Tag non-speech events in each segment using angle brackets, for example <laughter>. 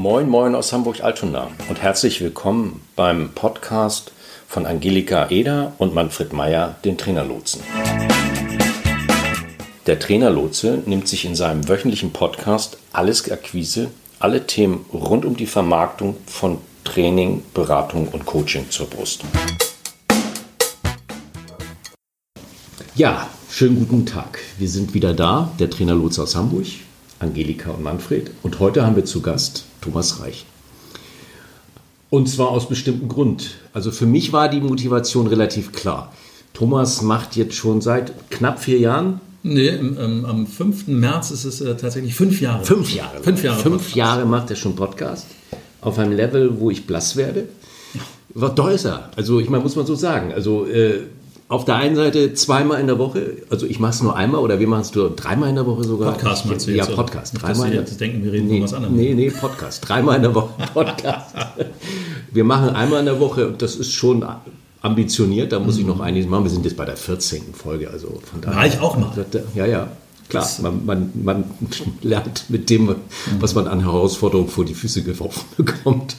Moin, moin aus Hamburg-Altona und herzlich willkommen beim Podcast von Angelika Eder und Manfred Meyer, den Trainerlotsen. Der Trainerlotse nimmt sich in seinem wöchentlichen Podcast alles Akquise, alle Themen rund um die Vermarktung von Training, Beratung und Coaching zur Brust. Ja, schönen guten Tag. Wir sind wieder da, der Trainerlotse aus Hamburg, Angelika und Manfred. Und heute haben wir zu Gast Thomas Reich. Und zwar aus bestimmten Grund. Also für mich war die Motivation relativ klar. Thomas macht jetzt schon seit knapp vier Jahren. Nee, ähm, am 5. März ist es äh, tatsächlich fünf Jahre. Fünf Jahre. Fünf Jahre. Fünf Jahre macht er schon Podcast. Auf einem Level, wo ich blass werde. War doch ist er. Also ich meine, muss man so sagen. Also äh, auf der einen Seite zweimal in der Woche, also ich mache es nur einmal oder wir machen es nur dreimal in der Woche sogar. Podcast meinst du Ja, jetzt? Podcast. Nicht, Dreimal in der dass jetzt denken, wir reden nee, von was anderem. Nee, nee, Podcast. Dreimal in der Woche <laughs> Podcast. wir machen einmal in der Woche und das ist schon ambitioniert, da muss ich noch einiges machen. Wir sind jetzt bei der 14. Folge, also von daher. War ich auch mal. Ja, ja. Klar, man, man, man lernt mit dem, was man an Herausforderungen vor die Füße geworfen <laughs> bekommt.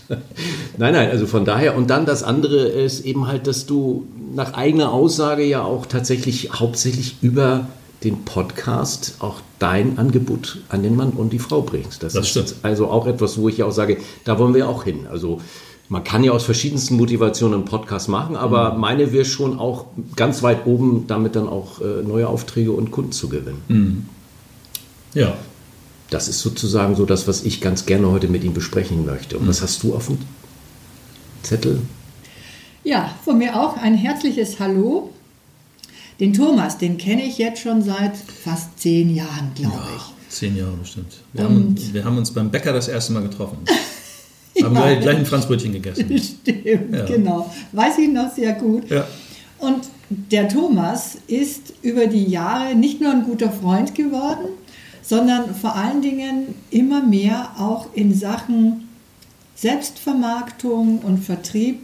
Nein, nein, also von daher. Und dann das andere ist eben halt, dass du nach eigener Aussage ja auch tatsächlich hauptsächlich über den Podcast auch dein Angebot an den Mann und die Frau bringst. Das, Das ist stimmt. also auch etwas, wo ich ja auch sage, da wollen wir auch hin. Also man kann ja aus verschiedensten Motivationen einen Podcast machen, aber Mhm. meine wäre schon auch ganz weit oben, damit dann auch äh, neue Aufträge und Kunden zu gewinnen. Mhm. Ja. Das ist sozusagen so das, was ich ganz gerne heute mit ihm besprechen möchte. Und Mhm. was hast du auf dem Zettel? Ja, von mir auch ein herzliches Hallo. Den Thomas, den kenne ich jetzt schon seit fast zehn Jahren, glaube ich. Zehn Jahre bestimmt. Wir haben, wir haben uns beim Bäcker das erste Mal getroffen. <laughs> Haben Ja. gleich, gleich ein Franzbrötchen gegessen. <laughs> Stimmt, Ja. genau. Weiß ich noch sehr gut. Ja. Und der Thomas ist über die Jahre nicht nur ein guter Freund geworden, sondern vor allen Dingen immer mehr auch in Sachen Selbstvermarktung und Vertrieb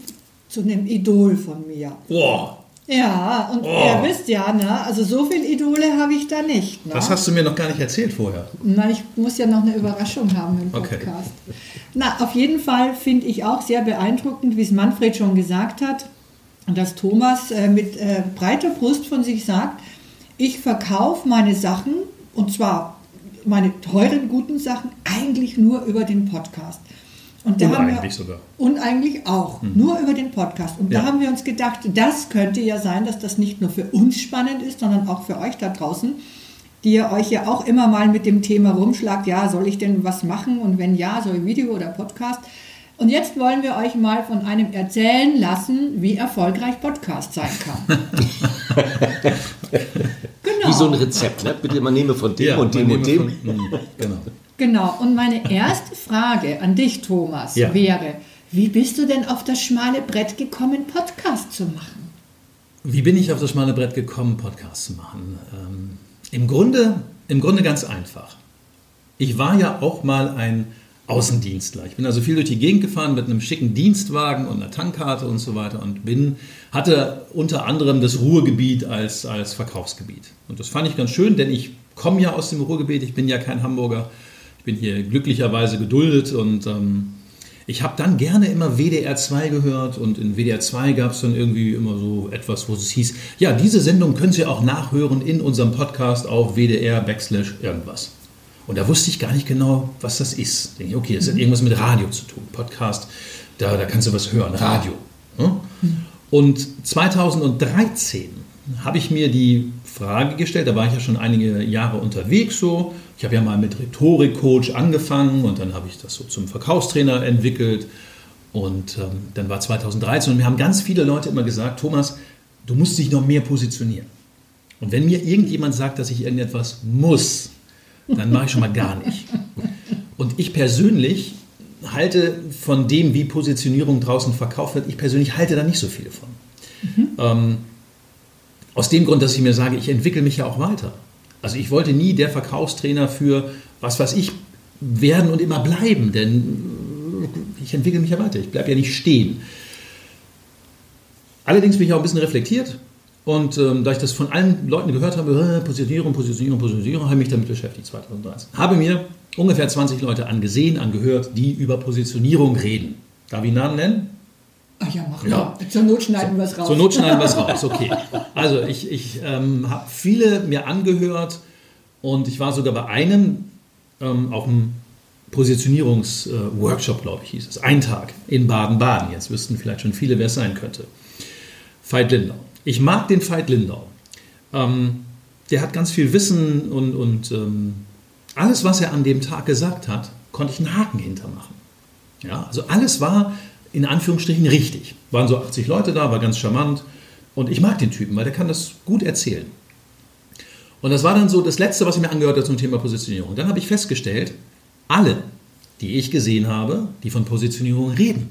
zu einem Idol von mir. Boah, Ja, und Oh. ihr wisst ja, ne? also so viele Idole habe ich da nicht. Ne? das hast du mir noch gar nicht erzählt vorher. Nein, ich muss ja noch eine Überraschung haben im Okay. Podcast. Na, auf jeden Fall finde ich auch sehr beeindruckend, wie es Manfred schon gesagt hat, dass Thomas äh, mit äh, breiter Brust von sich sagt, ich verkaufe meine Sachen, und zwar meine teuren, guten Sachen, eigentlich nur über den Podcast. Und da Und haben eigentlich wir, sogar. Und eigentlich auch, nur über den Podcast. Und Ja. da haben wir uns gedacht, das könnte ja sein, dass das nicht nur für uns spannend ist, sondern auch für euch da draußen, die ihr euch ja auch immer mal mit dem Thema rumschlagt, ja, soll ich denn was machen? Und wenn ja, soll ich Video oder Podcast? Und jetzt wollen wir euch mal von einem erzählen lassen, wie erfolgreich Podcast sein kann. <laughs> genau. Wie so ein Rezept, ne? Bitte, man nehme von dem und dem und dem. Von, mh, genau. <laughs> Genau, und meine erste Frage an dich, Thomas, Ja. wäre, wie bist du denn auf das schmale Brett gekommen, Podcast zu machen? Wie bin ich auf das schmale Brett gekommen, Podcasts zu machen? Ähm, im, Grunde, Im Grunde ganz einfach. Ich war ja auch mal ein Außendienstler. Ich bin also viel durch die Gegend gefahren mit einem schicken Dienstwagen und einer Tankkarte und so weiter und bin, hatte unter anderem das Ruhrgebiet als, als Verkaufsgebiet. Und das fand ich ganz schön, denn ich komme ja aus dem Ruhrgebiet, ich bin ja kein Hamburger. Ich bin hier glücklicherweise geduldet und ähm, ich habe dann gerne immer WDR 2 gehört und in WDR 2 gab es dann irgendwie immer so etwas, wo es hieß, ja, diese Sendung können Sie auch nachhören in unserem Podcast auf WDR Backslash irgendwas. Und da wusste ich gar nicht genau, was das ist. Denke ich, okay, das hat irgendwas mit Radio zu tun. Podcast, da, da kannst du was hören, Radio. Ne? Und 2013 habe ich mir die Frage gestellt, da war ich ja schon einige Jahre unterwegs so. Ich habe ja mal mit Rhetorikcoach angefangen und dann habe ich das so zum Verkaufstrainer entwickelt. Und ähm, dann war 2013 und mir haben ganz viele Leute immer gesagt, Thomas, du musst dich noch mehr positionieren. Und wenn mir irgendjemand sagt, dass ich irgendetwas muss, dann mache ich schon mal gar nicht. Und ich persönlich halte von dem, wie Positionierung draußen verkauft wird, ich persönlich halte da nicht so viel von. Ähm, aus dem Grund, dass ich mir sage, ich entwickle mich ja auch weiter. Also ich wollte nie der Verkaufstrainer für was weiß ich werden und immer bleiben, denn ich entwickle mich ja weiter, ich bleibe ja nicht stehen. Allerdings bin ich auch ein bisschen reflektiert und ähm, da ich das von allen Leuten gehört habe, äh, Positionierung, Positionierung, Positionierung, habe ich mich damit beschäftigt 2013. Habe mir ungefähr 20 Leute angesehen, angehört, die über Positionierung reden. Darf ich Namen nennen? Ach ja, mach Ja. mal. Zur Not schneiden wir es raus. Zur Not schneiden wir es <laughs> raus, okay. Also ich, ich ähm, habe viele mir angehört und ich war sogar bei einem ähm, auf einem Positionierungsworkshop, glaube ich, hieß es. Ein Tag in Baden-Baden. Jetzt wüssten vielleicht schon viele, wer es sein könnte. Veit Lindau. Ich mag den Veit Lindau. Ähm, der hat ganz viel Wissen und, und ähm, alles, was er an dem Tag gesagt hat, konnte ich einen Haken hintermachen. Ja, also alles war in Anführungsstrichen richtig. Waren so 80 Leute da, war ganz charmant. Und ich mag den Typen, weil der kann das gut erzählen. Und das war dann so das Letzte, was ich mir angehört habe zum Thema Positionierung. Dann habe ich festgestellt, alle, die ich gesehen habe, die von Positionierung reden,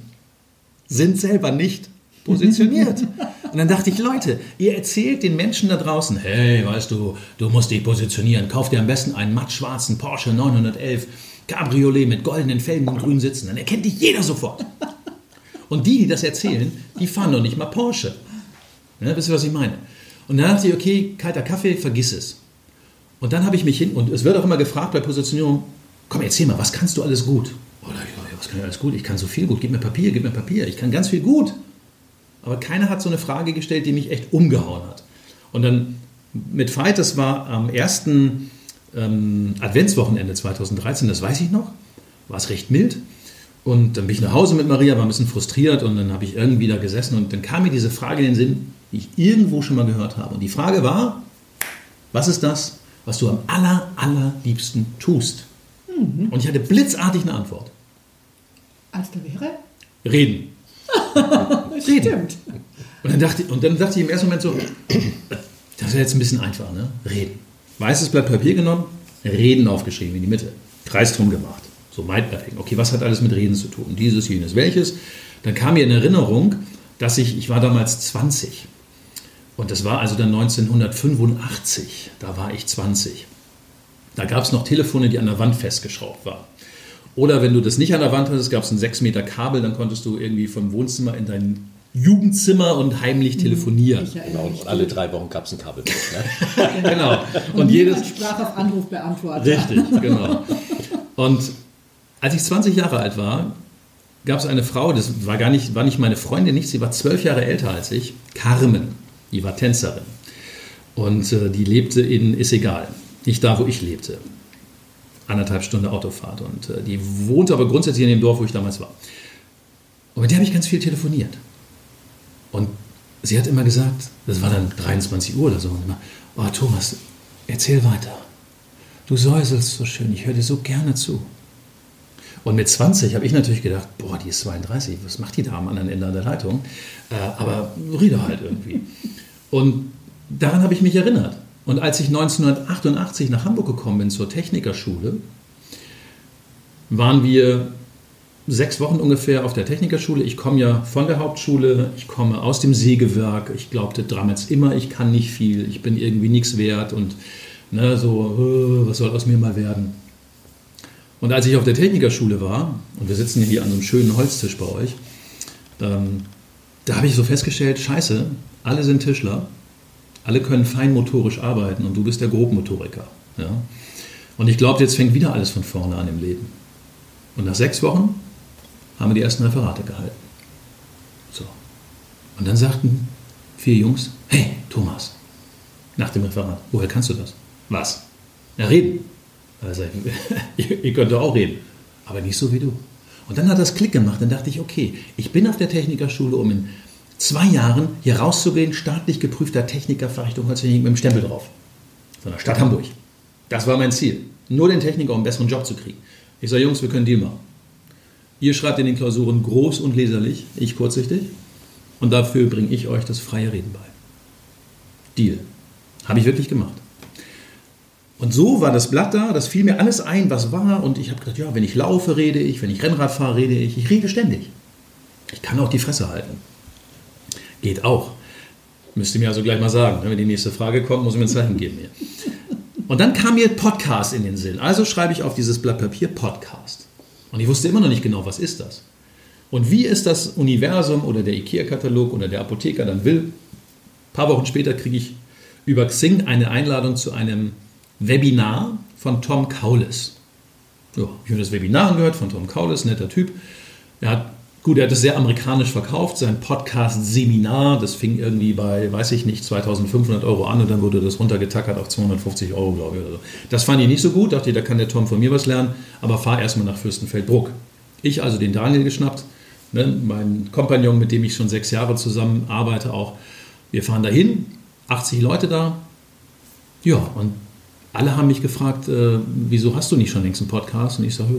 sind selber nicht positioniert. <laughs> Und dann dachte ich, Leute, ihr erzählt den Menschen da draußen, hey, weißt du, du musst dich positionieren, kauf dir am besten einen mattschwarzen Porsche 911 Cabriolet mit goldenen Felgen und grünen Sitzen, dann erkennt dich jeder sofort. Und die, die das erzählen, die fahren doch nicht mal Porsche. Ja, wisst ihr, was ich meine? Und dann dachte ich, okay, kalter Kaffee, vergiss es. Und dann habe ich mich hin, und es wird auch immer gefragt bei Positionierung, komm, erzähl mal, was kannst du alles gut? Oh, da hab ich was kann ich alles gut? Ich kann so viel gut, gib mir Papier, gib mir Papier, ich kann ganz viel gut. Aber keiner hat so eine Frage gestellt, die mich echt umgehauen hat. Und dann mit Veit, das war am ersten ähm, Adventswochenende 2013, das weiß ich noch, war es recht mild. Und dann bin ich nach Hause mit Maria, war ein bisschen frustriert und dann habe ich irgendwie da gesessen und dann kam mir diese Frage in den Sinn, die ich irgendwo schon mal gehört habe. Und die Frage war, was ist das, was du am aller, allerliebsten tust? Und ich hatte blitzartig eine Antwort. Als da wäre? Reden. <laughs> Stimmt. Und dann, dachte, und dann dachte ich im ersten Moment so, das ist jetzt ein bisschen einfach, ne? Reden. Weißes Blatt Papier genommen, Reden aufgeschrieben in die Mitte, Kreis drum gemacht. So Mindmapping. Okay, was hat alles mit Reden zu tun? Dieses, jenes, welches? Dann kam mir in Erinnerung, dass ich, ich war damals 20. Und das war also dann 1985. Da war ich 20. Da gab es noch Telefone, die an der Wand festgeschraubt waren. Oder wenn du das nicht an der Wand hattest, gab es ein 6 Meter Kabel, dann konntest du irgendwie vom Wohnzimmer in dein Jugendzimmer und heimlich telefonieren. Ich erinnere mich. Und alle drei Wochen gab es ein Kabel. Ne? <laughs> Genau. Und, Und jedes, sprach auf Anruf beantwortet. Richtig, <laughs> genau. Und als ich 20 Jahre alt war, gab es eine Frau, das war gar nicht, war nicht meine Freundin, nicht, sie war zwölf Jahre älter als ich, Carmen, die war Tänzerin. Und äh, die lebte in, ist egal, nicht da, wo ich lebte. Anderthalb Stunden Autofahrt. Und äh, die wohnte aber grundsätzlich in dem Dorf, wo ich damals war. Und mit der habe ich ganz viel telefoniert. Und sie hat immer gesagt, das war dann 23 Uhr oder so, und immer, oh Thomas, erzähl weiter. Du säuselst so schön, ich höre dir so gerne zu. Und mit 20 habe ich natürlich gedacht, boah, die ist 32, was macht die da am anderen Ende der Leitung? Äh, aber rede halt irgendwie. Und daran habe ich mich erinnert. Und als ich 1988 nach Hamburg gekommen bin zur Technikerschule, waren wir sechs Wochen ungefähr auf der Technikerschule. Ich komme ja von der Hauptschule, ich komme aus dem Sägewerk. Ich glaubte damals immer, ich kann nicht viel, ich bin irgendwie nichts wert und ne, so, äh, was soll aus mir mal werden? Und als ich auf der Technikerschule war, und wir sitzen hier an so einem schönen Holztisch bei euch, ähm, da habe ich so festgestellt, scheiße, alle sind Tischler, alle können feinmotorisch arbeiten und du bist der Grobmotoriker. Ja? Und ich glaube, jetzt fängt wieder alles von vorne an im Leben. Und nach sechs Wochen haben wir die ersten Referate gehalten. So. Und dann sagten vier Jungs, hey, Thomas, nach dem Referat, woher kannst du das? Was? Ja, reden. Also, <laughs> ihr könnt doch auch reden, aber nicht so wie du. Und dann hat das Klick gemacht, dann dachte ich, okay, ich bin auf der Technikerschule, um in zwei Jahren hier rauszugehen, staatlich geprüfter Techniker Fachrichtung Holztechnik mit dem Stempel drauf. Von der Stadt Hamburg. Das war mein Ziel. Nur den Techniker, um einen besseren Job zu kriegen. Ich sage, Jungs, wir können Deal machen. Ihr schreibt in den Klausuren groß und leserlich, ich kurzsichtig. Und dafür bringe ich euch das freie Reden bei. Deal. Habe ich wirklich gemacht. Und so war das Blatt da, das fiel mir alles ein, was war. Und ich habe gedacht, ja, wenn ich laufe, rede ich, wenn ich Rennrad fahre, rede ich. Ich rede ständig. Ich kann auch die Fresse halten. Geht auch. Müsst ihr mir also gleich mal sagen. Wenn die nächste Frage kommt, muss ich mir ein Zeichen geben hier. Und dann kam mir Podcast in den Sinn. Also schreibe ich auf dieses Blatt Papier Podcast. Und ich wusste immer noch nicht genau, was ist das. Und wie ist das Universum oder der IKEA-Katalog oder der Apotheker dann will. Ein paar Wochen später kriege ich über Xing eine Einladung zu einem Webinar von Tom Kaulis. Ja, ich habe das Webinar angehört von Tom Kaulis, netter Typ. Er hat, gut, er hat es sehr amerikanisch verkauft, sein Podcast-Seminar, das fing irgendwie bei, weiß ich nicht, 2500 Euro an und dann wurde das runtergetackert auf 250 Euro, glaube ich. Oder so. Das fand ich nicht so gut, dachte ich, da kann der Tom von mir was lernen, aber fahr erstmal nach Fürstenfeldbruck. Ich also den Daniel geschnappt, ne, mein Kompagnon, mit dem ich schon sechs Jahre zusammen arbeite auch. Wir fahren dahin, 80 Leute da. Ja, und alle haben mich gefragt, äh, wieso hast du nicht schon längst einen Podcast? Und ich sage,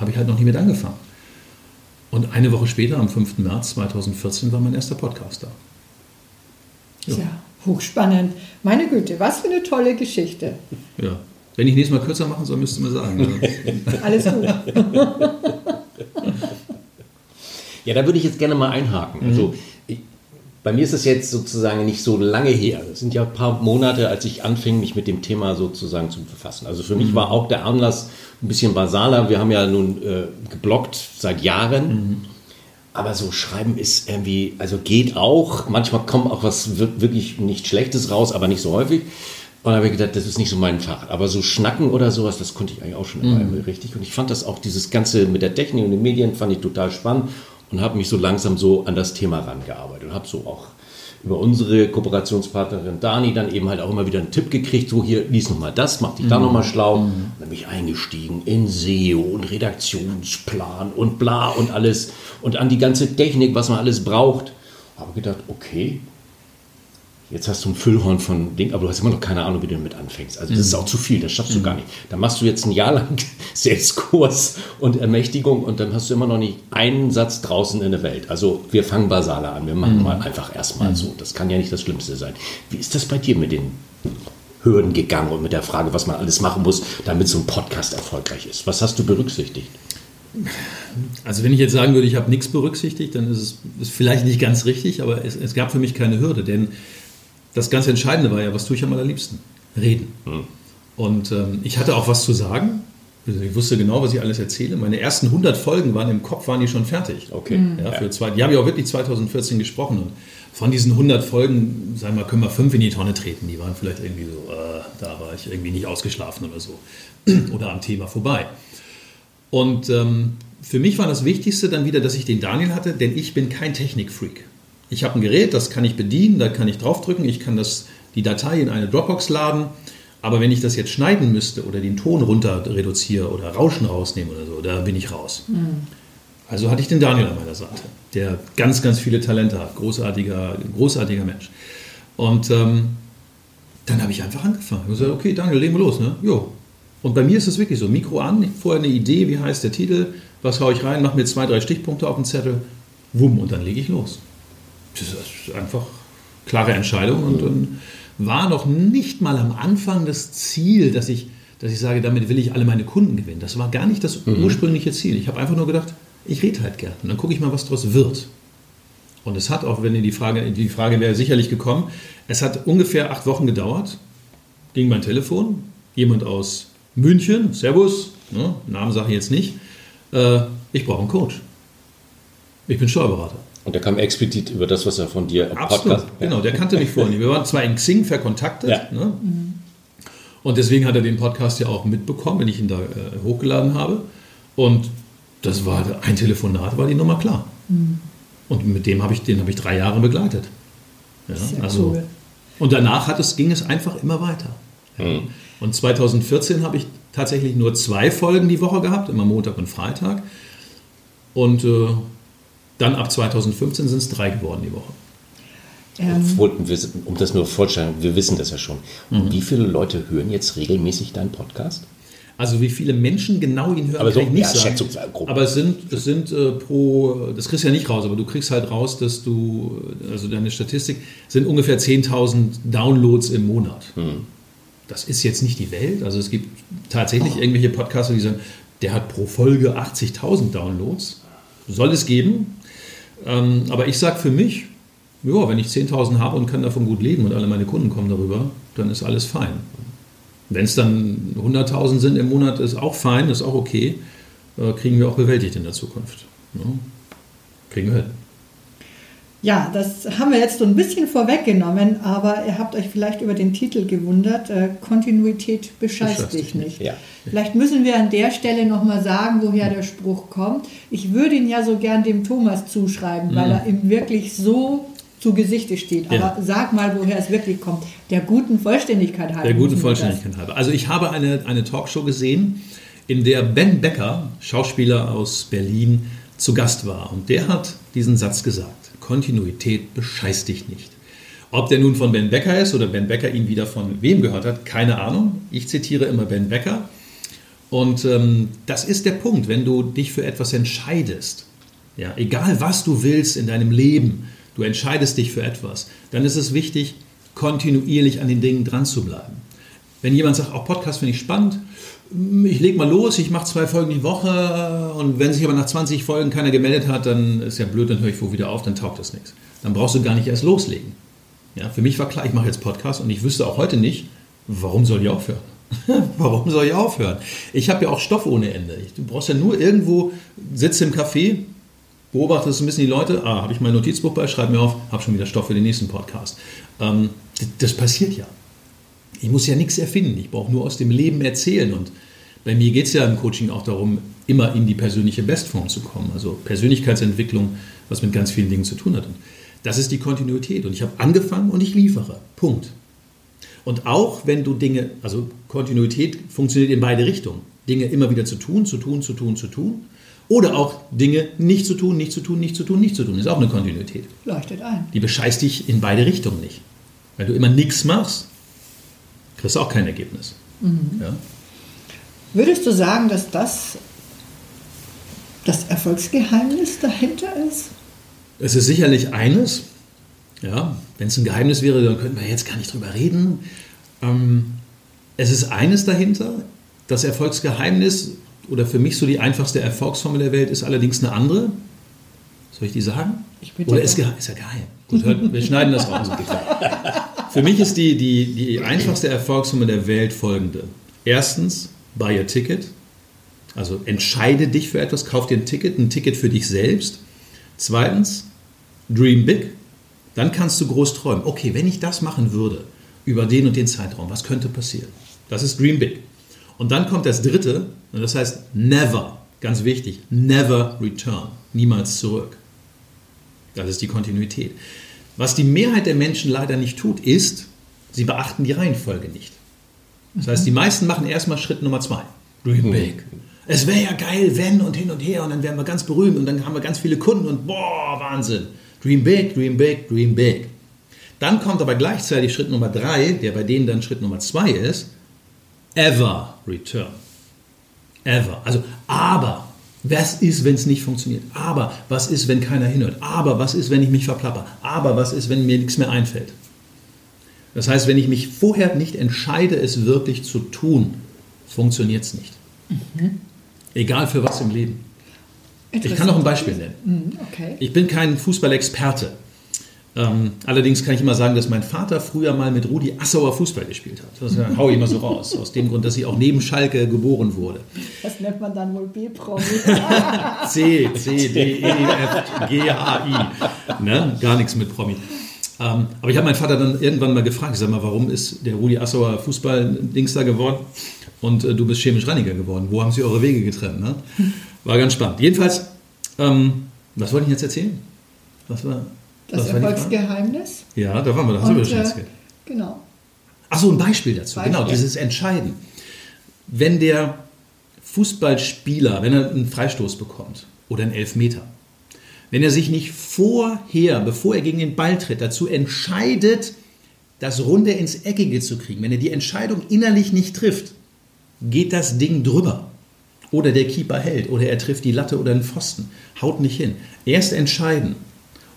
habe ich halt noch nie mit angefangen. Und eine Woche später, am 5. März 2014, war mein erster Podcast da. Ja. ja, hochspannend. Meine Güte, was für eine tolle Geschichte. Ja. Wenn ich nächstes Mal kürzer machen soll, müsst ihr mir sagen. <laughs> Alles gut. <laughs> ja, da würde ich jetzt gerne mal einhaken. Also, mhm. Bei mir ist es jetzt sozusagen nicht so lange her. Es sind ja ein paar Monate, als ich anfing, mich mit dem Thema sozusagen zu befassen. Also für mich mhm. war auch der Anlass ein bisschen basaler. Wir haben ja nun äh, geblockt seit Jahren. Mhm. Aber so schreiben ist irgendwie, also geht auch. Manchmal kommt auch was wirklich nicht Schlechtes raus, aber nicht so häufig. Und da habe ich gedacht, das ist nicht so mein Fach. Aber so schnacken oder sowas, das konnte ich eigentlich auch schon immer mhm. richtig. Und ich fand das auch, dieses Ganze mit der Technik und den Medien, fand ich total spannend und habe mich so langsam so an das Thema rangearbeitet und habe so auch über unsere Kooperationspartnerin Dani dann eben halt auch immer wieder einen Tipp gekriegt, so hier, lies nochmal das, mach dich da nochmal schlau. Mhm. Dann bin ich eingestiegen in SEO und Redaktionsplan und bla und alles und an die ganze Technik, was man alles braucht. Habe gedacht, okay, Jetzt hast du ein Füllhorn von Ding, aber du hast immer noch keine Ahnung, wie du damit anfängst. Also das ist mhm. auch zu viel, das schaffst du mhm. gar nicht. Dann machst du jetzt ein Jahr lang <laughs> Selbstkurs und Ermächtigung und dann hast du immer noch nicht einen Satz draußen in der Welt. Also wir fangen basaler an, wir machen mhm. mal einfach erstmal so. Das kann ja nicht das Schlimmste sein. Wie ist das bei dir mit den Hürden gegangen und mit der Frage, was man alles machen muss, damit so ein Podcast erfolgreich ist? Was hast du berücksichtigt? Also wenn ich jetzt sagen würde, ich habe nichts berücksichtigt, dann ist es ist vielleicht nicht ganz richtig, aber es, es gab für mich keine Hürde, denn das ganz Entscheidende war ja, was tue ich am allerliebsten? Reden. Mhm. Und ähm, ich hatte auch was zu sagen. Ich wusste genau, was ich alles erzähle. Meine ersten 100 Folgen waren im Kopf, waren die schon fertig. Okay. Mhm. Ja, für zwei, die habe ich auch wirklich 2014 gesprochen. Und von diesen 100 Folgen, sagen wir, können wir fünf in die Tonne treten. Die waren vielleicht irgendwie so, äh, da war ich irgendwie nicht ausgeschlafen oder so. <clears throat> oder am Thema vorbei. Und ähm, für mich war das Wichtigste dann wieder, dass ich den Daniel hatte, denn ich bin kein Technikfreak. Ich habe ein Gerät, das kann ich bedienen, da kann ich draufdrücken, ich kann das, die Datei in eine Dropbox laden. Aber wenn ich das jetzt schneiden müsste oder den Ton runter reduziere oder Rauschen rausnehme oder so, da bin ich raus. Mhm. Also hatte ich den Daniel an meiner Seite, der ganz, ganz viele Talente hat, großartiger, großartiger Mensch. Und ähm, dann habe ich einfach angefangen. Ich gesagt, okay, Daniel, legen wir los, ne? Jo. Und bei mir ist es wirklich so: Mikro an, vorher eine Idee, wie heißt der Titel, was haue ich rein, mache mir zwei, drei Stichpunkte auf den Zettel, wumm, und dann lege ich los das ist einfach klare Entscheidung und, und, war noch nicht mal am Anfang das Ziel, dass ich, dass ich sage, damit will ich alle meine Kunden gewinnen. Das war gar nicht das mhm. ursprüngliche Ziel. Ich habe einfach nur gedacht, ich rede halt gern und dann gucke ich mal, was daraus wird. Und es hat auch, wenn ihr die Frage, die Frage wäre sicherlich gekommen, es hat ungefähr acht Wochen gedauert, ging mein Telefon, jemand aus München, Servus, ne, Namen sage ich jetzt nicht, äh, ich brauche einen Coach. Ich bin Steuerberater. Und der kam explizit über das, was er von dir im Absolut, Podcast... Genau, der kannte mich vorher nicht. Wir waren zwar in Xing verkontaktet, ja. ne? und deswegen hat er den Podcast ja auch mitbekommen, wenn ich ihn da äh, hochgeladen habe. Und das war ein Telefonat, war die Nummer klar. Mhm. Und mit dem habe ich, den habe ich drei Jahre begleitet. Ja, also, cool. Und danach hat es, ging es einfach immer weiter. Mhm. Und 2014 habe ich tatsächlich nur zwei Folgen die Woche gehabt, immer Montag und Freitag. Und äh, dann ab 2015 sind es drei geworden die Woche. Ähm. Um das nur vorzustellen, wir wissen das ja schon. Mhm. Wie viele Leute hören jetzt regelmäßig deinen Podcast? Also wie viele Menschen genau ihn hören, aber so, kann ich nicht ja, sagen. Aber es sind, es sind äh, pro, das kriegst du ja nicht raus, aber du kriegst halt raus, dass du, also deine Statistik, sind ungefähr 10.000 Downloads im Monat. Mhm. Das ist jetzt nicht die Welt. Also es gibt tatsächlich irgendwelche Podcaster, die sagen, der hat pro Folge 80.000 Downloads. Soll es geben, ähm, aber ich sage für mich, ja, wenn ich 10.000 habe und kann davon gut leben und alle meine Kunden kommen darüber, dann ist alles fein. Wenn es dann 100.000 sind im Monat, ist auch fein, ist auch okay. Äh, kriegen wir auch bewältigt in der Zukunft. Ja. Kriegen wir hin. Ja, das haben wir jetzt so ein bisschen vorweggenommen, aber ihr habt euch vielleicht über den Titel gewundert. Äh, Kontinuität bescheißt dich nicht. Ja. Vielleicht müssen wir an der Stelle nochmal sagen, woher der Spruch kommt. Ich würde ihn ja so gern dem Thomas zuschreiben, weil er ihm wirklich so zu Gesichte steht. Aber Ja. sag mal, woher es wirklich kommt. Der guten Vollständigkeit halber. Der guten Vollständigkeit halber. Also ich habe eine, eine Talkshow gesehen, in der Ben Becker, Schauspieler aus Berlin, zu Gast war. Und der hat diesen Satz gesagt. Kontinuität bescheißt dich nicht. Ob der nun von Ben Becker ist oder Ben Becker ihn wieder von wem gehört hat, keine Ahnung. Ich zitiere immer Ben Becker. Und ähm, das ist der Punkt, wenn du dich für etwas entscheidest, ja, egal was du willst in deinem Leben, du entscheidest dich für etwas, dann ist es wichtig, kontinuierlich an den Dingen dran zu bleiben. Wenn jemand sagt, auch Podcast finde ich spannend, ich lege mal los, ich mache zwei Folgen die Woche und wenn sich aber nach 20 Folgen keiner gemeldet hat, dann ist ja blöd, dann höre ich wo wieder auf, dann taugt das nichts. Dann brauchst du gar nicht erst loslegen. Ja, für mich war klar, ich mache jetzt Podcast und ich wüsste auch heute nicht, warum soll ich aufhören? <laughs> warum soll ich aufhören? Ich habe ja auch Stoff ohne Ende. Du brauchst ja nur irgendwo, sitzt im Café, beobachtest ein bisschen die Leute, ah, habe ich mein Notizbuch bei, schreib mir auf, habe schon wieder Stoff für den nächsten Podcast. Ähm, das passiert ja. Ich muss ja nichts erfinden, ich brauche nur aus dem Leben erzählen. Und bei mir geht es ja im Coaching auch darum, immer in die persönliche Bestform zu kommen. Also Persönlichkeitsentwicklung, was mit ganz vielen Dingen zu tun hat. Und das ist die Kontinuität. Und ich habe angefangen und ich liefere. Punkt. Und auch wenn du Dinge, also Kontinuität funktioniert in beide Richtungen. Dinge immer wieder zu tun, zu tun, zu tun, zu tun. Oder auch Dinge nicht zu tun, nicht zu tun, nicht zu tun, nicht zu tun. Ist auch eine Kontinuität. Leuchtet ein. Die bescheißt dich in beide Richtungen nicht. Wenn du immer nichts machst, kriegst du auch kein Ergebnis. Ja? Würdest du sagen, dass das das Erfolgsgeheimnis dahinter ist? Es ist sicherlich eines, ja, wenn es ein Geheimnis wäre, dann könnten wir jetzt gar nicht drüber reden. Ähm, es ist eines dahinter, das Erfolgsgeheimnis oder für mich so die einfachste Erfolgsformel der Welt ist allerdings eine andere. Soll ich die sagen? Ich Oder ist, ist ja geheim. Gut, hört, wir schneiden das raus. <laughs> Für mich ist die, die, die einfachste Erfolgsformel der Welt folgende. Erstens, buy a ticket. Also entscheide dich für etwas, kauf dir ein Ticket, ein Ticket für dich selbst. Zweitens, dream big. Dann kannst du groß träumen. Okay, wenn ich das machen würde, über den und den Zeitraum, was könnte passieren? Das ist dream big. Und dann kommt das dritte, und das heißt never, ganz wichtig, never return, niemals zurück. Das ist die Kontinuität. Was die Mehrheit der Menschen leider nicht tut, ist, sie beachten die Reihenfolge nicht. Das heißt, die meisten machen erstmal Schritt Nummer zwei. Dream big. Es wäre ja geil, wenn und hin und her und dann wären wir ganz berühmt und dann haben wir ganz viele Kunden und boah, Wahnsinn. Dream big, dream big, dream big. Dann kommt aber gleichzeitig Schritt Nummer drei, der bei denen dann Schritt Nummer zwei ist, ever return. Ever. Also, aber, was ist, wenn es nicht funktioniert? Aber, was ist, wenn keiner hinhört? Aber, was ist, wenn ich mich verplapper? Aber, was ist, wenn mir nichts mehr einfällt? Das heißt, wenn ich mich vorher nicht entscheide, es wirklich zu tun, funktioniert es nicht. Egal für was im Leben. Ich kann noch ein Beispiel nennen. Mhm, Okay. Ich bin kein Fußballexperte. Ähm, allerdings kann ich immer sagen, dass mein Vater früher mal mit Rudi Assauer Fußball gespielt hat. Das äh, hau ich immer so raus. <laughs> Aus dem Grund, dass ich auch neben Schalke geboren wurde. Das nennt man dann wohl B-Promi. <laughs> C, C, D, E, F, G, H, I. Ne? Gar nichts mit Promi. Ähm, aber ich habe meinen Vater dann irgendwann mal gefragt, ich sag mal, warum ist der Rudi Assauer Fußball-Dings da geworden und äh, du bist chemisch Reiniger geworden? Wo haben sie eure Wege getrennt? Ne? War ganz spannend. Jedenfalls, ähm, was wollte ich jetzt erzählen? Was war, Das Frage? Erfolgsgeheimnis. Ja, da waren wir, da hast du Und, schon äh, genau. Achso, ein Beispiel dazu. Beispiel. Genau, dieses Entscheiden. Wenn der Fußballspieler, wenn er einen Freistoß bekommt oder einen Elfmeter, wenn er sich nicht vorher, bevor er gegen den Ball tritt, dazu entscheidet, das Runde ins Eckige zu kriegen, wenn er die Entscheidung innerlich nicht trifft, geht das Ding drüber. Oder der Keeper hält, oder er trifft die Latte oder den Pfosten, haut nicht hin. Erst entscheiden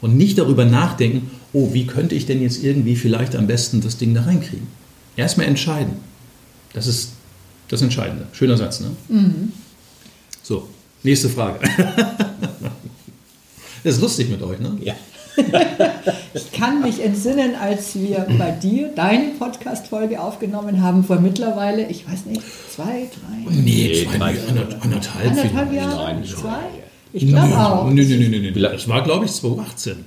und nicht darüber nachdenken, oh, wie könnte ich denn jetzt irgendwie vielleicht am besten das Ding da reinkriegen. Erstmal entscheiden. Das ist das Entscheidende. Schöner Satz, ne? So, nächste Frage. <laughs> Das ist lustig mit euch, ne? Ja. <laughs> Ich kann mich entsinnen, als wir bei dir deine Podcast-Folge aufgenommen haben, vor mittlerweile, ich weiß nicht, zwei, drei, Nee, zwei, drei, anderthalb, anderthalb, anderthalb vielleicht. Jahre? Nein, zwei? Ich glaube auch. Nee, nee, nee, nee, nee. Das war, glaube ich, 2018.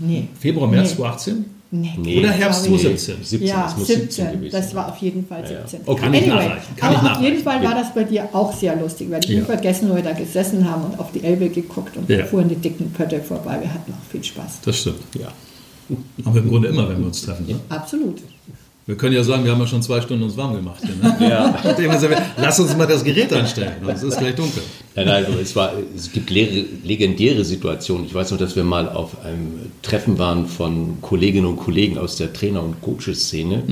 Nee. Februar, März Nee. 2018? Nee. Nee. Oder Herbst Glaube ich. 2017? 17, ja, das muss 17. 17 gewesen das sein. war auf jeden Fall Ja, ja. 17. Oh, kann ich nachreichen, kann aber ich auf jeden Fall war das bei dir auch sehr lustig, weil ich Ja. nie vergessen, wo wir da gesessen haben und auf die Elbe geguckt und Ja. da fuhren die dicken Pötte vorbei. Wir hatten auch viel Spaß. Das stimmt. Ja. Haben wir im Grunde immer, wenn wir uns treffen. Ne? Absolut. Wir können ja sagen, wir haben ja schon zwei Stunden uns warm gemacht. Hier, ne? <laughs> Ja. Lass uns mal das Gerät anstellen, es ist gleich dunkel. Nein, nein, also es, war, es gibt leere, legendäre Situationen. Ich weiß noch, dass wir mal auf einem Treffen waren von Kolleginnen und Kollegen aus der Trainer- und Coaches-Szene.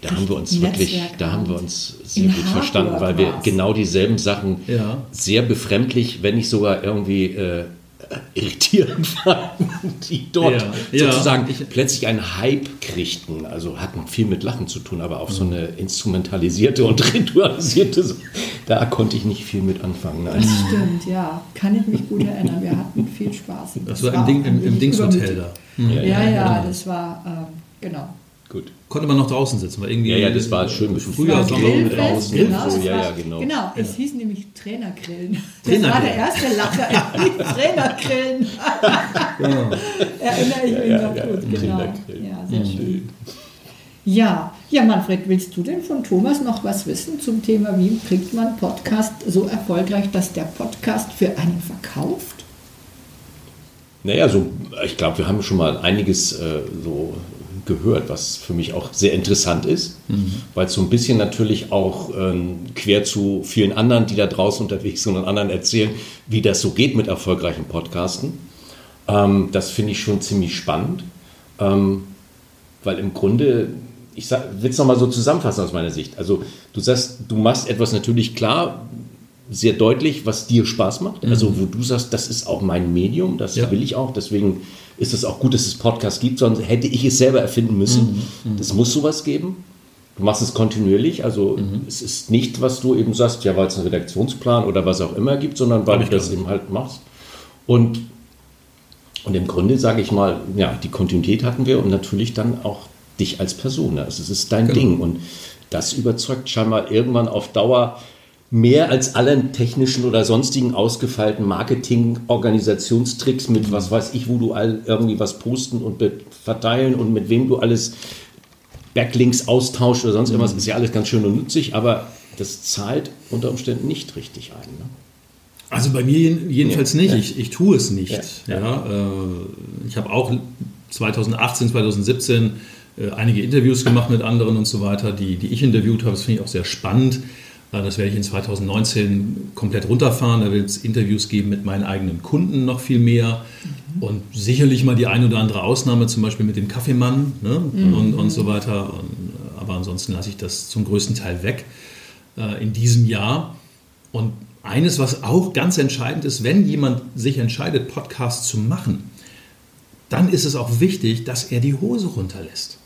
Da haben wir uns wirklich, da haben wir uns sehr gut verstanden, Harburg weil wir war's. genau dieselben Sachen Ja. sehr befremdlich, wenn nicht sogar irgendwie äh, <laughs> irritierend fanden, die dort Ja, ja. sozusagen plötzlich einen Hype kriegten. Also hatten viel mit Lachen zu tun, aber auf so eine instrumentalisierte und <laughs> ritualisierte, da konnte ich nicht viel mit anfangen. Nein. Stimmt, ja. Kann ich mich gut erinnern. Wir hatten viel Spaß. Das war im, Ding, auch im, im wenig Dingshotel da. Ja, Ja, ja, ja, genau. das war, ähm, genau. Gut. Konnte man noch draußen sitzen, weil irgendwie. Ja, ja, das war schön mit Früher Das so war Grillen mit Grillfest, draußen, genau, so, ja, ja, genau. Genau, es hieß nämlich Trainergrillen. Das Trainergrillen. war der erste Lacher. <laughs> Trainergrillen. Erinnere ich mich ja, noch ja, gut, genau. Trainergrillen. Ja, sehr schön. Ja, ja, Manfred, willst du denn von Thomas noch was wissen zum Thema, wie kriegt man Podcast so erfolgreich, dass der Podcast für einen verkauft? Naja, so, ich glaube, wir haben schon mal einiges äh, so gehört, was für mich auch sehr interessant ist, weil es so ein bisschen natürlich auch ähm, quer zu vielen anderen, die da draußen unterwegs sind und anderen erzählen, wie das so geht mit erfolgreichen Podcasten. Ähm, das finde ich schon ziemlich spannend, ähm, weil im Grunde, ich will es nochmal so zusammenfassen aus meiner Sicht. Also du sagst, du machst etwas natürlich klar, sehr deutlich, was dir Spaß macht. Also wo du sagst, das ist auch mein Medium, das Ja. will ich auch. Deswegen ist es auch gut, dass es Podcast gibt, sonst hätte ich es selber erfinden müssen. Das muss sowas geben. Du machst es kontinuierlich, also es ist nicht, was du eben sagst, ja, weil es einen Redaktionsplan oder was auch immer gibt, sondern weil du das eben halt machst. Und, und im Grunde sage ich mal, ja, die Kontinuität hatten wir und natürlich dann auch dich als Person. Also es ist dein Genau. Ding und das überzeugt scheinbar irgendwann auf Dauer mehr als allen technischen oder sonstigen ausgefeilten Marketing-Organisationstricks mit was weiß ich, wo du all irgendwie was posten und verteilen und mit wem du alles Backlinks austauscht oder sonst irgendwas, ist ja alles ganz schön und nützlich, aber das zahlt unter Umständen nicht richtig ein. Ne? Also bei mir jeden- jedenfalls nicht. Ja. Ich, ich tue es nicht. Ja. Ja. äh, ich habe auch 2018, 2017 äh, einige Interviews gemacht mit anderen und so weiter, die, die ich interviewt habe. Das finde ich auch sehr spannend. Das werde ich in 2019 komplett runterfahren. Da wird es Interviews geben mit meinen eigenen Kunden noch viel mehr. Und sicherlich mal die ein oder andere Ausnahme, zum Beispiel mit dem Kaffeemann ne? und, und so weiter. Und, aber ansonsten lasse ich das zum größten Teil weg äh, in diesem Jahr. Und eines, was auch ganz entscheidend ist, wenn jemand sich entscheidet, Podcasts zu machen, dann ist es auch wichtig, dass er die Hose runterlässt.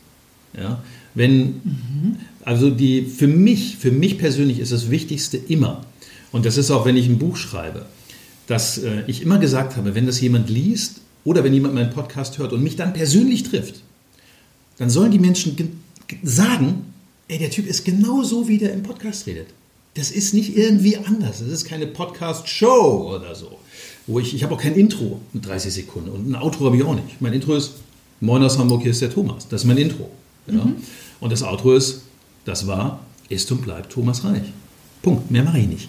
Ja? Wenn, also die, für mich, für mich persönlich ist das Wichtigste immer, und das ist auch, wenn ich ein Buch schreibe, dass äh, ich immer gesagt habe, wenn das jemand liest oder wenn jemand meinen Podcast hört und mich dann persönlich trifft, dann sollen die Menschen ge- ge- sagen, ey, der Typ ist genau so, wie der im Podcast redet. Das ist nicht irgendwie anders. Das ist keine Podcast-Show oder so. Wo ich, ich habe auch kein Intro mit 30 Sekunden und ein Outro habe ich auch nicht. Mein Intro ist, Moin aus Hamburg, hier ist der Thomas. Das ist mein Intro. Ja? Und das Outro ist, das war, ist und bleibt Thomas Reich. Punkt. Mehr mache ich nicht.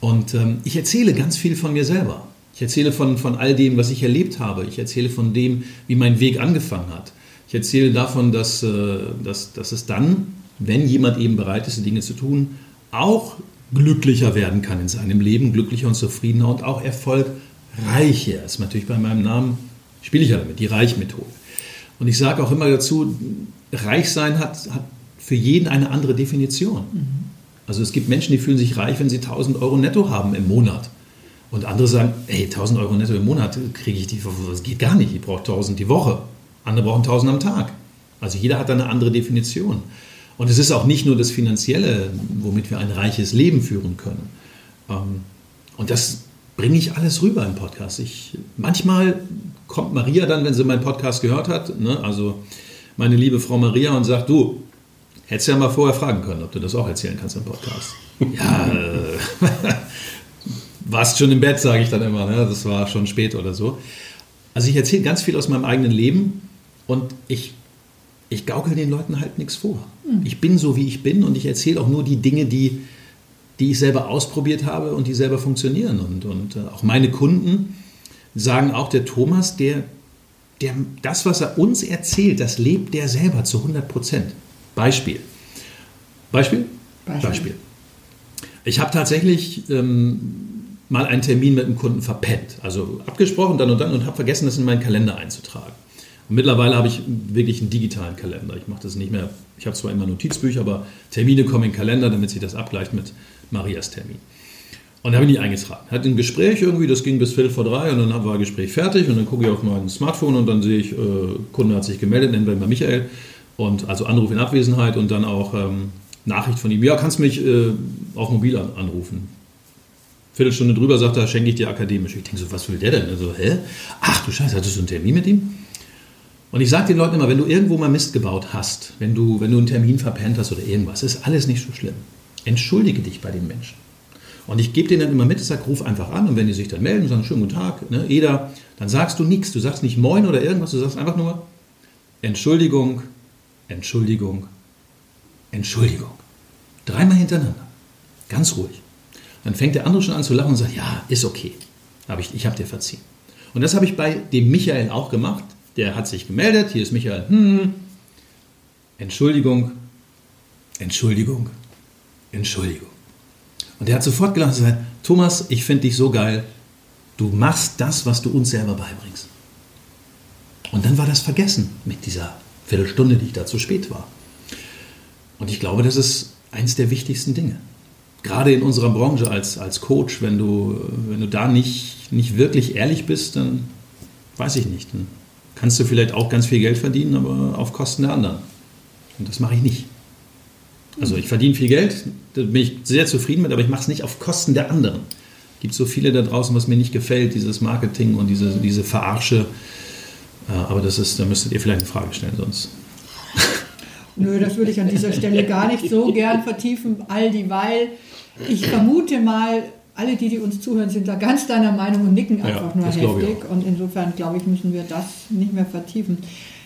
Und ähm, ich erzähle ganz viel von mir selber. Ich erzähle von, von all dem, was ich erlebt habe. Ich erzähle von dem, wie mein Weg angefangen hat. Ich erzähle davon, dass, äh, dass, dass es dann, wenn jemand eben bereit ist, die Dinge zu tun, auch glücklicher werden kann in seinem Leben, glücklicher und zufriedener und auch erfolgreicher. Das ist natürlich bei meinem Namen, spiele ich ja damit, die Reichmethode. Und ich sage auch immer dazu, reich sein hat, hat für jeden eine andere Definition. Also es gibt Menschen, die fühlen sich reich, wenn sie 1000 Euro netto haben im Monat. Und andere sagen, hey, 1000 Euro netto im Monat kriege ich die, das geht gar nicht, ich brauche 1000 die Woche. Andere brauchen 1000 am Tag. Also jeder hat da eine andere Definition. Und es ist auch nicht nur das Finanzielle, womit wir ein reiches Leben führen können. Ähm, Und das bringe ich alles rüber im Podcast. Ich, manchmal kommt Maria dann, wenn sie meinen Podcast gehört hat, ne, also meine liebe Frau Maria, und sagt, du, hättest ja mal vorher fragen können, ob du das auch erzählen kannst im Podcast. ja, äh, <laughs> warst schon im Bett, sage ich dann immer. Ne? Das war schon spät oder so. Also ich erzähle ganz viel aus meinem eigenen Leben und ich, ich gaukel den Leuten halt nichts vor. Mhm. Ich bin so, wie ich bin und ich erzähle auch nur die Dinge, die, die ich selber ausprobiert habe und die selber funktionieren. Und, und äh, auch meine Kunden sagen auch, der Thomas, der, der, das, was er uns erzählt, das lebt der selber zu 100 Prozent. Beispiel. Beispiel? Beispiel. Beispiel. Ich habe tatsächlich ähm, mal einen Termin mit einem Kunden verpennt. Also abgesprochen dann und dann und habe vergessen, das in meinen Kalender einzutragen. Und mittlerweile habe ich wirklich einen digitalen Kalender. Ich mache das nicht mehr, ich habe zwar immer Notizbücher, aber Termine kommen in den Kalender, damit sich das abgleicht mit Marias Termin. Und da habe ich nicht eingetragen. Hatte ein Gespräch irgendwie, das ging bis Viertel vor drei und dann war das Gespräch fertig und dann gucke ich auf mein Smartphone und dann sehe ich, äh, Kunde hat sich gemeldet, nennen wir ihn mal Michael. Und also Anruf in Abwesenheit und dann auch ähm, Nachricht von ihm, ja, kannst mich äh, auf Mobil an, anrufen. Viertelstunde drüber sagt er, schenke ich dir akademisch. Ich denke so, was will der denn? Also, hä? Ach du Scheiße, hattest du einen Termin mit ihm? Und ich sage den Leuten immer, wenn du irgendwo mal Mist gebaut hast, wenn du, wenn du einen Termin verpennt hast oder irgendwas, ist alles nicht so schlimm. Entschuldige dich bei den Menschen. Und ich gebe denen dann immer mit, ich sage, ruf einfach an und wenn die sich dann melden, sagen, schönen guten Tag, ne, Eda, dann sagst du nichts. Du sagst nicht Moin oder irgendwas, du sagst einfach nur Entschuldigung, Entschuldigung, Entschuldigung. Dreimal hintereinander. Ganz ruhig. Dann fängt der andere schon an zu lachen und sagt, ja, ist okay. Hab ich ich habe dir verziehen. Und das habe ich bei dem Michael auch gemacht. Der hat sich gemeldet. Hier ist Michael. Hm, Entschuldigung, Entschuldigung, Entschuldigung. Und der hat sofort gelacht und gesagt, Thomas, ich finde dich so geil. Du machst das, was du uns selber beibringst. Und dann war das vergessen mit dieser Viertelstunde, die ich da zu spät war. Und ich glaube, das ist eins der wichtigsten Dinge gerade in unserer Branche als, als Coach, wenn du, wenn du da nicht, nicht wirklich ehrlich bist, dann weiß ich nicht. Dann kannst du vielleicht auch ganz viel Geld verdienen, aber auf Kosten der anderen. Und das mache ich nicht. Also ich verdiene viel Geld, da bin ich sehr zufrieden mit, aber ich mache es nicht auf Kosten der anderen. Es gibt so viele da draußen, was mir nicht gefällt, dieses Marketing und diese, diese Verarsche. Äh, aber das ist, da müsstet ihr vielleicht eine Frage stellen, sonst. Nö, das würde ich an dieser Stelle gar nicht so gern vertiefen, all dieweil ich vermute mal, alle, die, die uns zuhören, sind da ganz deiner Meinung und nicken einfach ja, nur heftig. Und insofern, glaube ich, müssen wir das nicht mehr vertiefen.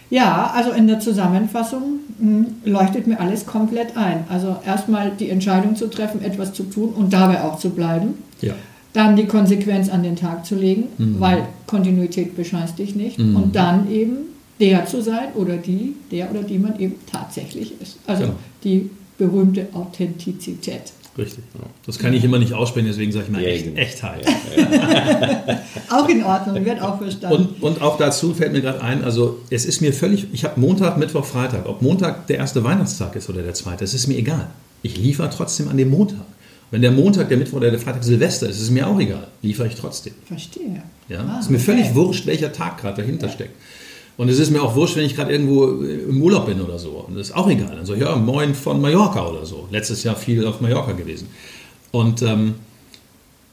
Ja, also in der Zusammenfassung mh, hm, leuchtet mir alles komplett ein. Also erstmal die Entscheidung zu treffen, etwas zu tun und dabei auch zu bleiben. Ja. Dann die Konsequenz an den Tag zu legen, mhm. weil Kontinuität bescheißt dich nicht. Mhm. Und dann eben der zu sein oder die, der oder die man eben tatsächlich ist. Also genau. die berühmte Authentizität. Richtig. Das kann ich immer nicht aussprechen, deswegen sage ich mal ja, echt, genau. Echtheit. <laughs> auch in Ordnung, wird auch verstanden. Und, und auch dazu fällt mir gerade ein, also es ist mir völlig, ich habe Montag, Mittwoch, Freitag, ob Montag der erste Weihnachtstag ist oder der zweite, es ist mir egal. Ich liefere trotzdem an dem Montag. Wenn der Montag, der Mittwoch oder der Freitag Silvester ist, ist es mir auch egal. Liefere ich trotzdem. Verstehe. Ja? Ah, ist mir okay. völlig wurscht, welcher Tag gerade dahinter ja. steckt. Und es ist mir auch wurscht, wenn ich gerade irgendwo im Urlaub bin oder so. Und das ist auch egal. Dann so, ja, moin von Mallorca oder so. Letztes Jahr viel auf Mallorca gewesen. Und ähm,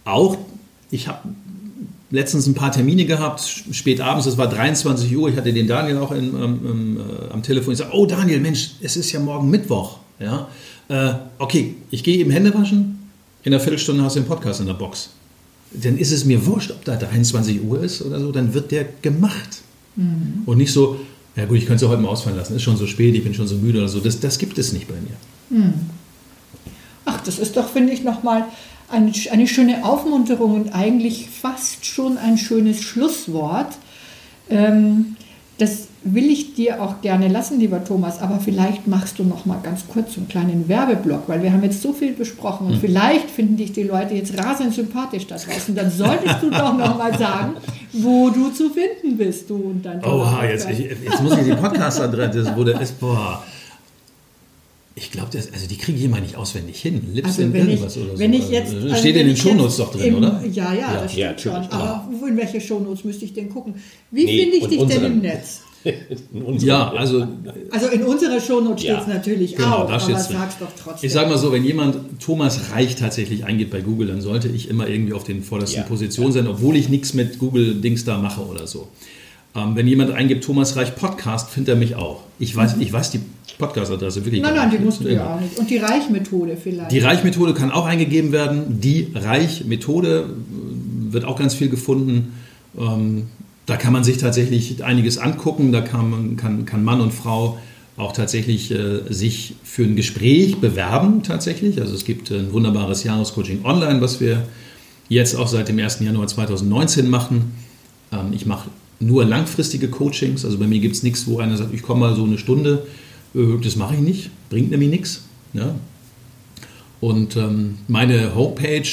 auch, ich habe letztens ein paar Termine gehabt, spät abends, es war 23 Uhr, ich hatte den Daniel auch in, ähm, äh, am Telefon. Ich sage, oh Daniel, Mensch, es ist ja morgen Mittwoch. Ja? Äh, okay, ich gehe eben Hände waschen, in einer Viertelstunde hast du den Podcast in der Box. Dann ist es mir wurscht, ob da 23 Uhr ist oder so, dann wird der gemacht. Mhm. Und nicht so, ja gut, ich könnte es heute mal ausfallen lassen, ist schon so spät, ich bin schon so müde oder so. Das, das gibt es nicht bei mir. Mhm. Ach, das ist doch, finde ich, nochmal eine, eine schöne Aufmunterung und eigentlich fast schon ein schönes Schlusswort. Ähm, das will ich dir auch gerne lassen, lieber Thomas, aber vielleicht machst du noch mal ganz kurz einen kleinen Werbeblock, weil wir haben jetzt so viel besprochen und hm. vielleicht finden dich die Leute jetzt rasend sympathisch da draußen. Dann solltest du doch noch mal sagen, wo du zu finden bist, du und dein Oha, jetzt, jetzt muss ich die Podcast-Adresse, wo der ist, boah. Ich glaube, also die kriege ich immer nicht auswendig hin. Lips also in irgendwas ich, oder so. Wenn ich jetzt, also steht in den Shownotes doch drin, im, oder? Ja, ja, ja, das stimmt ja, schon. Aber in welche Shownotes müsste ich denn gucken? Wie nee, finde ich dich denn im Netz? <laughs> ja, also. Also in unserer Shownote steht es ja, natürlich genau, auch, da aber sag's doch trotzdem. Ich sage mal so, wenn jemand Thomas Reich tatsächlich eingeht bei Google, dann sollte ich immer irgendwie auf den vordersten ja, Positionen sein, obwohl ich nichts mit Google-Dings da mache oder so. Ähm, wenn jemand eingibt Thomas Reich Podcast, findet er mich auch. Ich weiß, mhm. ich weiß die Podcast-Adresse wirklich Nein, nein, die musst du ja auch nicht. Und die Reichmethode vielleicht. Die Reichmethode kann auch eingegeben werden. Die Reichmethode wird auch ganz viel gefunden. Ähm, da kann man sich tatsächlich einiges angucken. Da kann, kann, kann Mann und Frau auch tatsächlich äh, sich für ein Gespräch bewerben tatsächlich. Also es gibt ein wunderbares Jahrescoaching online, was wir jetzt auch seit dem 1. Januar 2019 machen. Ähm, ich mache nur langfristige Coachings. Also bei mir gibt es nichts, wo einer sagt, ich komme mal so eine Stunde. Äh, das mache ich nicht, bringt nämlich nichts. Ja. Und ähm, meine Homepage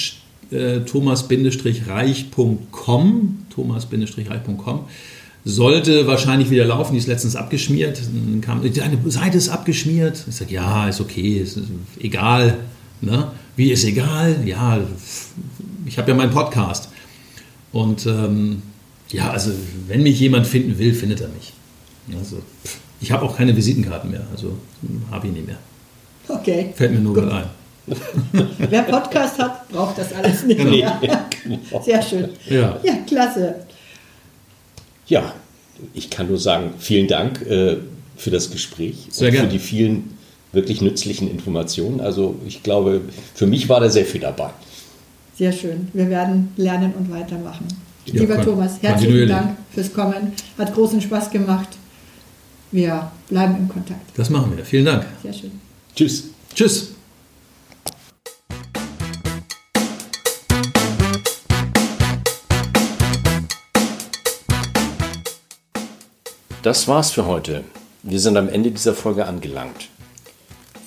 äh, thomas-reich.com, thomas-reich.com, sollte wahrscheinlich wieder laufen. Die ist letztens abgeschmiert. Dann kam, deine Seite ist abgeschmiert. Ich sage, ja, ist okay, ist egal. Ne? Wie ist egal? Ja, ich habe ja meinen Podcast. Und ähm, ja, also wenn mich jemand finden will, findet er mich. Also ich habe auch keine Visitenkarten mehr, also habe ich nicht mehr. Okay. Fällt mir nur mal ein. <laughs> Wer Podcast hat, braucht das alles nicht mehr. <laughs> Sehr schön. Ja. ja, klasse. Ja, ich kann nur sagen, vielen Dank äh, für das Gespräch Sehr und gern. für die vielen wirklich nützlichen Informationen. Also ich glaube, für mich war da sehr viel dabei. Sehr schön. Wir werden lernen und weitermachen. Ja, Lieber Thomas, herzlichen. Dank fürs Kommen. Hat großen Spaß gemacht. Wir bleiben im Kontakt. Das machen wir. Vielen Dank. Sehr schön. Tschüss. Tschüss. Das war's für heute. Wir sind am Ende dieser Folge angelangt.